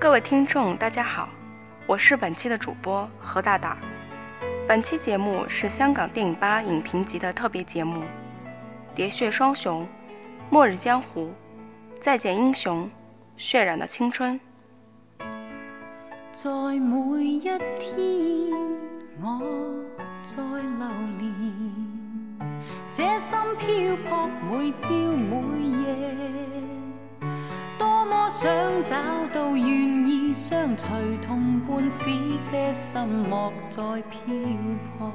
各位听众，大家好，我是本期的主播何大大。本期节目是香港电影吧影评集的特别节目，《喋血双雄》《末日江湖》《再见英雄》《血染的青春》。在每一天，我在流连，这心漂泊，每朝每夜，想找到愿意相随同伴，使这心莫再漂泊。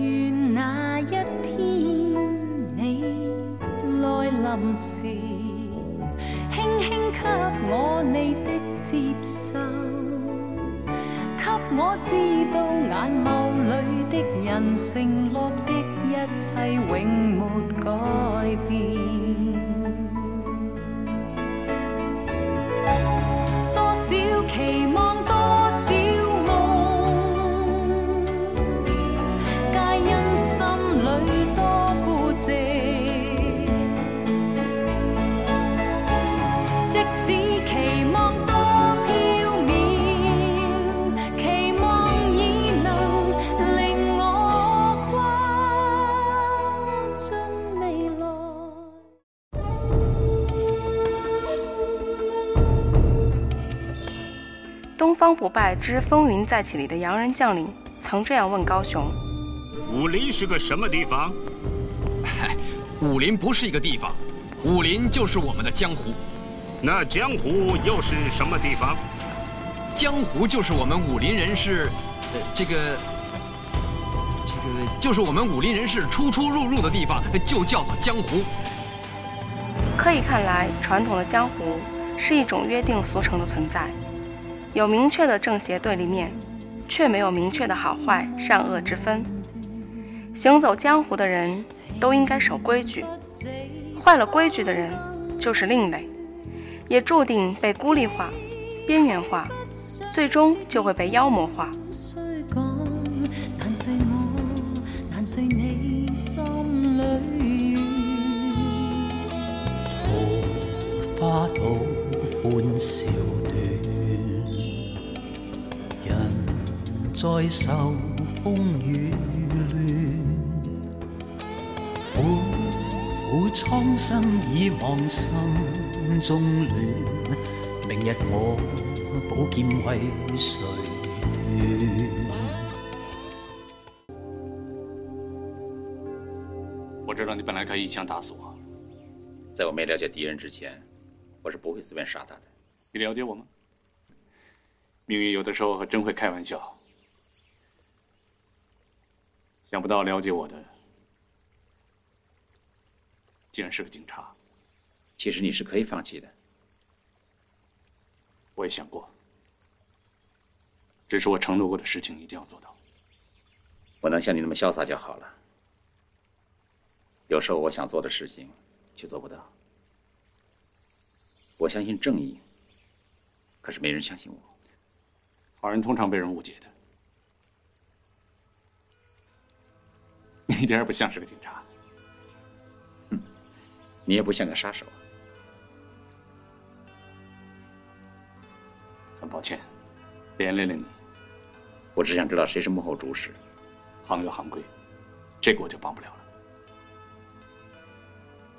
愿那一天你来临时，轻轻给我你的接受，给我知道眼眸里的人承诺的一切永没改变。东方不败之风云再起里的洋人将领曾这样问高雄：武林是个什么地方？嗨，武林不是一个地方，武林就是我们的江湖，那江湖又是什么地方？江湖就是我们武林人士，呃，这个，这个就是我们武林人士出出入入的地方，就叫做江湖。可以看来，传统的江湖是一种约定俗成的存在，有明确的正邪对立面，却没有明确的好坏善恶之分。行走江湖的人都应该守规矩，坏了规矩的人就是另类，也注定被孤立化、边缘化，最终就会被妖魔化。难睡我，难睡你心里愿。桃花岛欢笑断，人在受风雨乱，苦苦苍生已忘心中乱，明日我宝剑为谁？我知道你本来可以一枪打死我，在我没了解敌人之前，我是不会随便杀他的。你了解我吗？命运有的时候还真会开玩笑。想不到了解我的，竟然是个警察。其实你是可以放弃的。我也想过，只是我承诺过的事情一定要做到。我能像你那么潇洒就好了。有时候我想做的事情，却做不到。我相信正义，可是没人相信我。好人通常被人误解的。一点也不像是个警察。哼你也不像个杀手。很抱歉，连累了你。我只想知道谁是幕后主使。行有行规，这个我就帮不了了。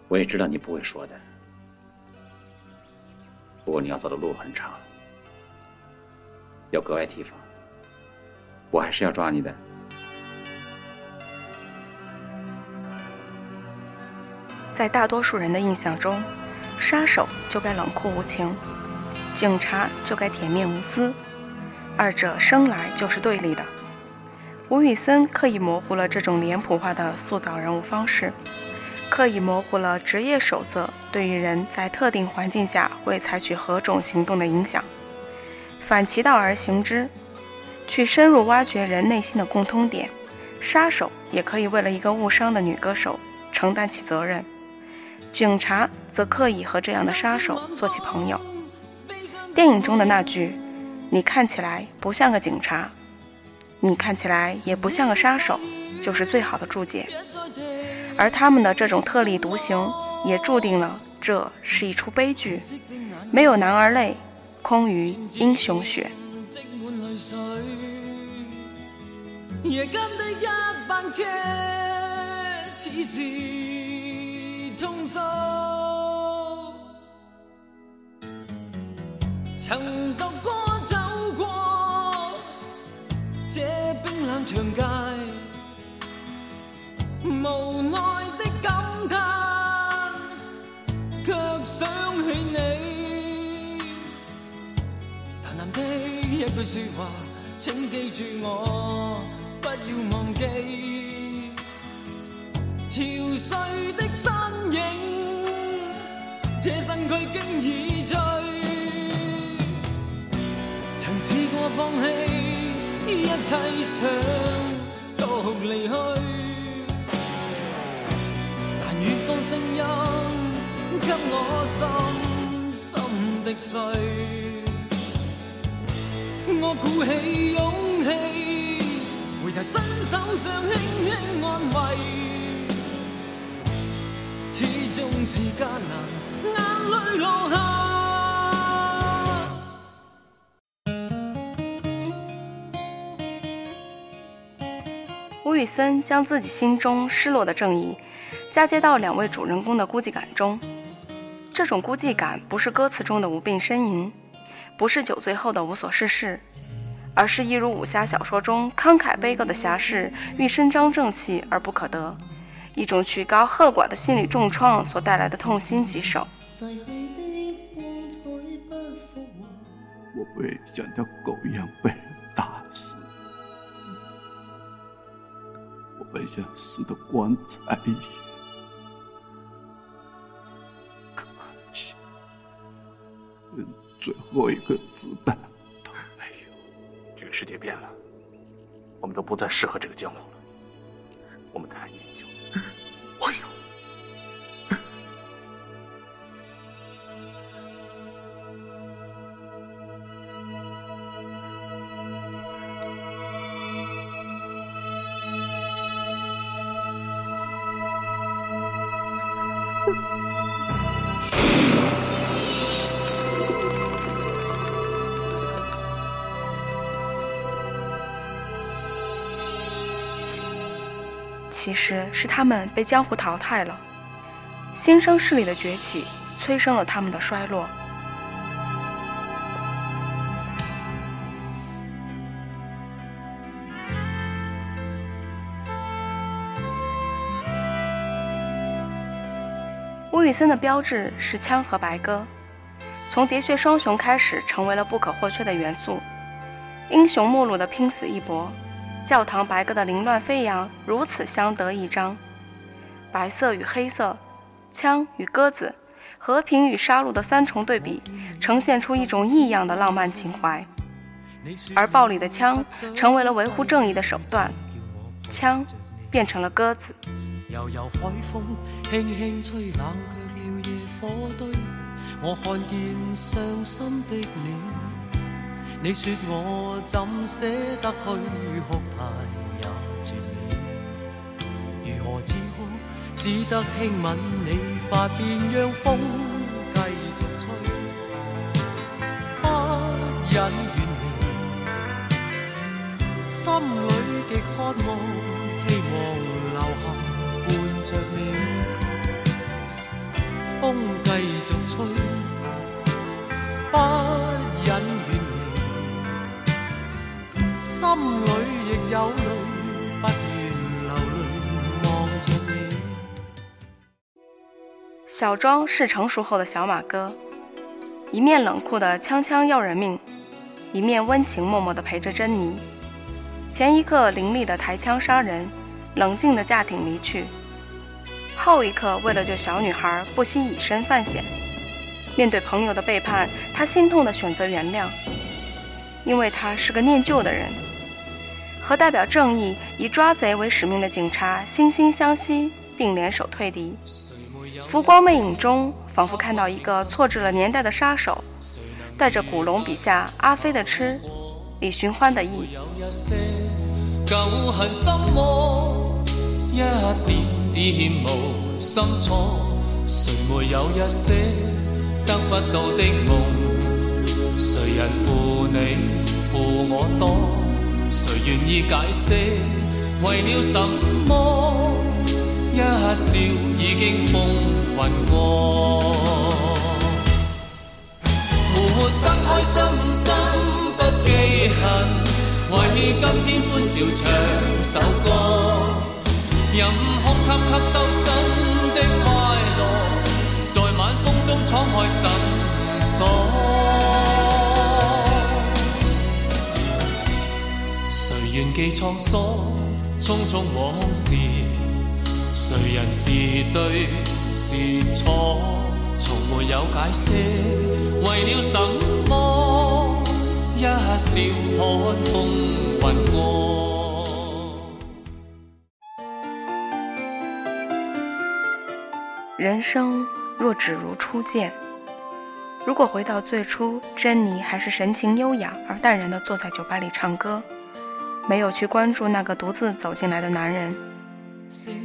我也知道你不会说的，不过你要走的路很长，要格外提防。我还是要抓你的。在大多数人的印象中，杀手就该冷酷无情，警察就该铁面无私，二者生来就是对立的。吴宇森刻意模糊了这种脸谱化的塑造人物方式，刻意模糊了职业守则对于人在特定环境下会采取何种行动的影响，反其道而行之，去深入挖掘人内心的共通点。杀手也可以为了一个误伤的女歌手承担起责任。警察则刻意和这样的杀手做起朋友。电影中的那句“你看起来不像个警察，你看起来也不像个杀手”，就是最好的注解。而他们的这种特立独行，也注定了这是一出悲剧。没有男儿泪，空余英雄血。夜间的一班车，似是通宵。曾独过走过这冰冷长街，无奈的感叹，却想起你。淡淡的一句说话，请记住我。不要忘记潮水的身影，这身躯经已醉。曾试过放弃一切，想独离去，但远方声音给我深深的碎。我鼓起勇气。回头伸手上轻轻安慰，始终是艰难，眼泪落下。吴宇森将自己心中失落的正义嫁接到两位主人公的孤寂感中，这种孤寂感不是歌词中的无病呻吟，不是酒醉后的无所事事。而是一如武侠小说中慷慨悲歌的侠士欲伸张正气而不可得，一种曲高和寡的心理重创所带来的痛心疾首。我会像条狗一样被人打死，我会像死的棺材一样，可惜，最后一个子弹都没有。这个。世界变了，我们都不再适合这个江湖了。我们太其实是他们被江湖淘汰了，新生势力的崛起催生了他们的衰落。吴宇森的标志是枪和白鸽，从喋血双雄开始，成为了不可或缺的元素。英雄末路的拼死一搏。教堂白鸽的凌乱飞扬，如此相得益彰。白色与黑色，枪与鸽子，和平与杀戮的三重对比，呈现出一种异样的浪漫情怀。而暴力的枪成为了维护正义的手段，枪变成了鸽子。悠悠海风轻轻吹，冷却了夜火堆。我看见伤心的你。你说我怎舍得去哭，太也绝美。如何止哭？只得轻吻你发边，让风继续吹。不忍远离，心里极渴望，希望留下伴着你。风继续吹，不心里亦有泪，不愿流泪望着你。小庄是成熟后的小马哥，一面冷酷的枪枪要人命，一面温情脉脉的陪着珍妮。前一刻凌厉的抬枪杀人，冷静的驾艇离去；后一刻为了救小女孩，不惜以身犯险。面对朋友的背叛，他心痛的选择原谅，因为他是个念旧的人。和代表正义、以抓贼为使命的警察惺惺相惜，并联手退敌。浮光魅影中，仿佛看到一个错置了年代的杀手，带着古龙笔下阿飞的痴、李寻欢的意。谁没有一些得不到的梦？谁人负你负我多？谁愿意解释为了什么？一笑已经风云过，活得开心心不记恨，为今天欢笑唱首歌，任空襟吸收新的快乐，在晚风中敞开心锁。人是对是错？从没有解释，为了什么？一笑看风云过。人生若只如初见，如果回到最初，珍妮还是神情优雅而淡然地坐在酒吧里唱歌，没有去关注那个独自走进来的男人。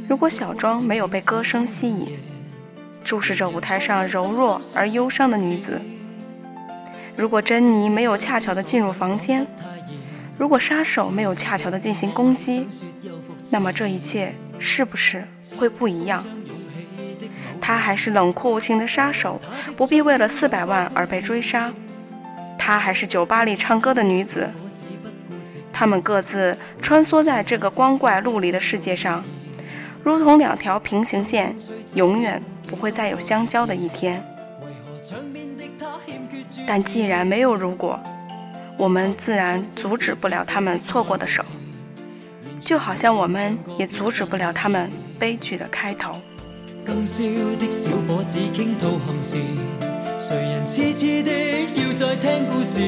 如果小庄没有被歌声吸引，注视着舞台上柔弱而忧伤的女子；如果珍妮没有恰巧的进入房间，如果杀手没有恰巧的进行攻击，那么这一切是不是会不一样？他还是冷酷无情的杀手，不必为了四百万而被追杀；他还是酒吧里唱歌的女子，他们各自穿梭在这个光怪陆离的世界上。如同两条平行线，永远不会再有相交的一天。但既然没有如果，我们自然阻止不了他们错过的手，就好像我们也阻止不了他们悲剧的开头。今宵的小伙子倾吐憾事，谁人痴痴的要再听故事？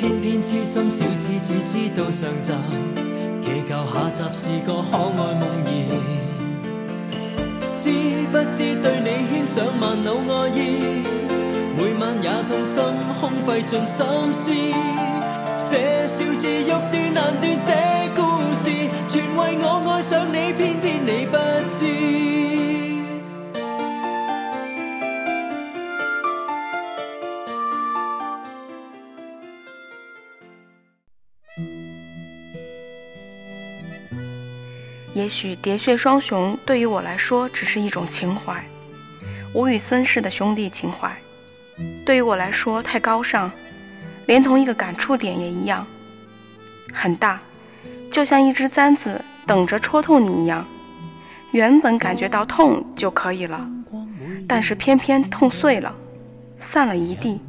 偏偏痴心小子只知道上集。祈求下集是个可爱梦儿，知不知对你牵上万缕爱意，每晚也痛心空费尽心思。这笑字欲断难断，这故事全为我爱上你，偏偏你不知。也许喋血双雄对于我来说只是一种情怀，吴宇森式的兄弟情怀，对于我来说太高尚，连同一个感触点也一样，很大，就像一只簪子等着戳痛你一样。原本感觉到痛就可以了，但是偏偏痛碎了，散了一地，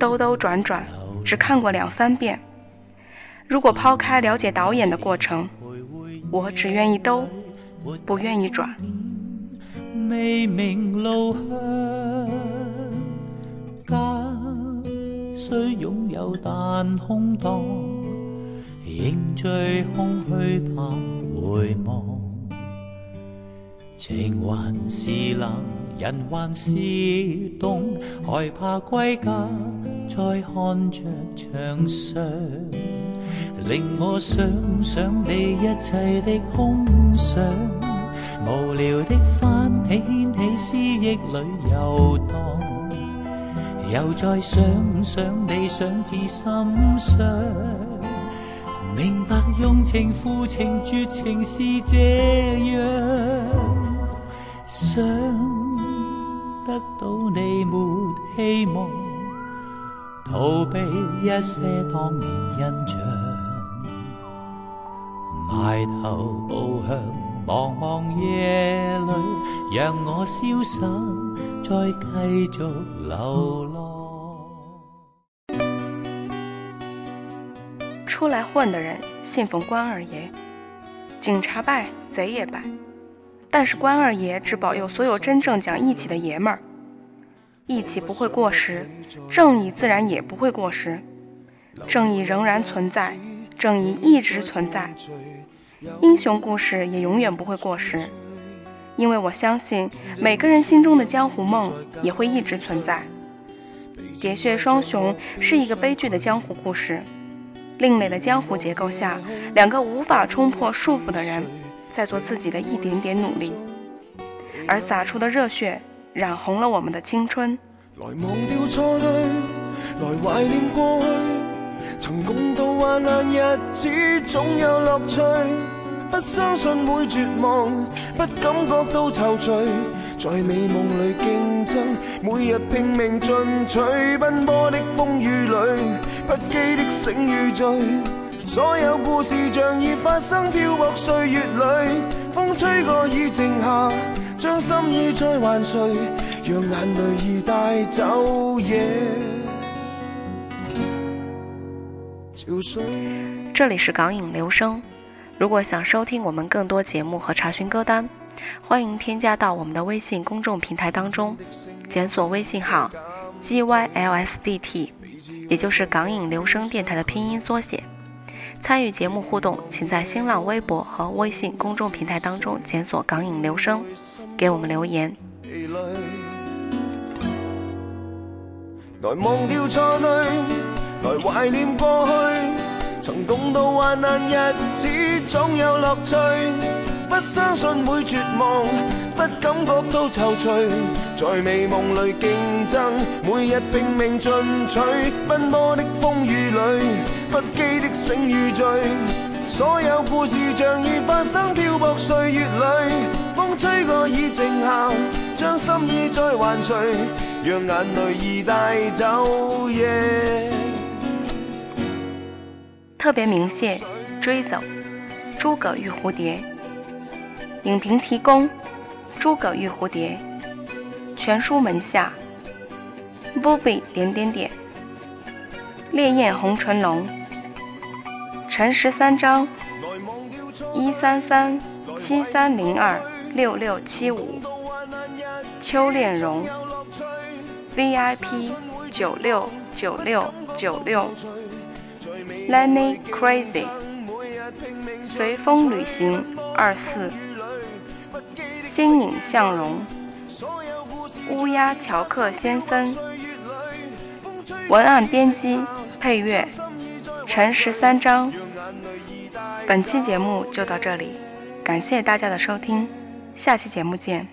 兜兜转转，只看过两三遍。如果抛开了解导演的过程。我只愿意兜，不愿意转。未明路向，家虽拥有但空荡，仍最空虚怕回望。情还是冷，人还是冻，害怕归家，再看着墙上。令我想想你一切的空想，无聊的翻起掀起思忆里游荡，又再想想你想至心伤，明白用情负情绝情是这样，想得到你没希望，逃避一些当年印象。埋头步向茫茫夜里，让我消失，再继续流浪。出来混的人信奉关二爷，警察败，贼也败，但是关二爷只保佑所有真正讲义气的爷们儿。义气不会过时，正义自然也不会过时，正义仍然存在，正义一直存在。英雄故事也永远不会过时，因为我相信每个人心中的江湖梦也会一直存在。喋血双雄是一个悲剧的江湖故事，另类的江湖结构下，两个无法冲破束缚的人，在做自己的一点点努力。而洒出的热血染红了我们的青春。来忘掉错对，来怀念过去，曾共度患难日子，总有乐趣。不相信会绝望，不感觉到踌躇，在美梦里竞争，每日拼命进取，奔波的风雨里，不羁的醒与醉，所有故事像已发生，漂泊岁月里，风吹过已静下，将心意再还谁，让眼泪已带走夜憔悴。这里是港影留声。如果想收听我们更多节目和查询歌单，欢迎添加到我们的微信公众平台当中，检索微信号 gylsdt，也就是港影留声电台的拼音缩写。参与节目互动，请在新浪微博和微信公众平台当中检索“港影留声”，给我们留言。来忘掉错，来怀念过去。曾共渡患难日子，总有乐趣。不相信会绝望，不感觉到踌躇，在美梦里竞争，每日拼命进取。奔波的风雨里，不羁的醒与醉，所有故事像已发生，漂泊岁月里，风吹过已静下，将心意再还谁？让眼泪已带走夜。特别鸣谢追走诸葛玉蝴蝶。影评提供诸葛玉蝴蝶。全书门下 Bobby 点点点。烈焰红唇龙。陈十三章。一三三七三零二六六七五。邱炼荣。VIP 九六九六九六。Lenny Crazy，随风旅行二四，金影向荣，乌鸦乔克先生，文案编辑配乐陈十三章。本期节目就到这里，感谢大家的收听，下期节目见。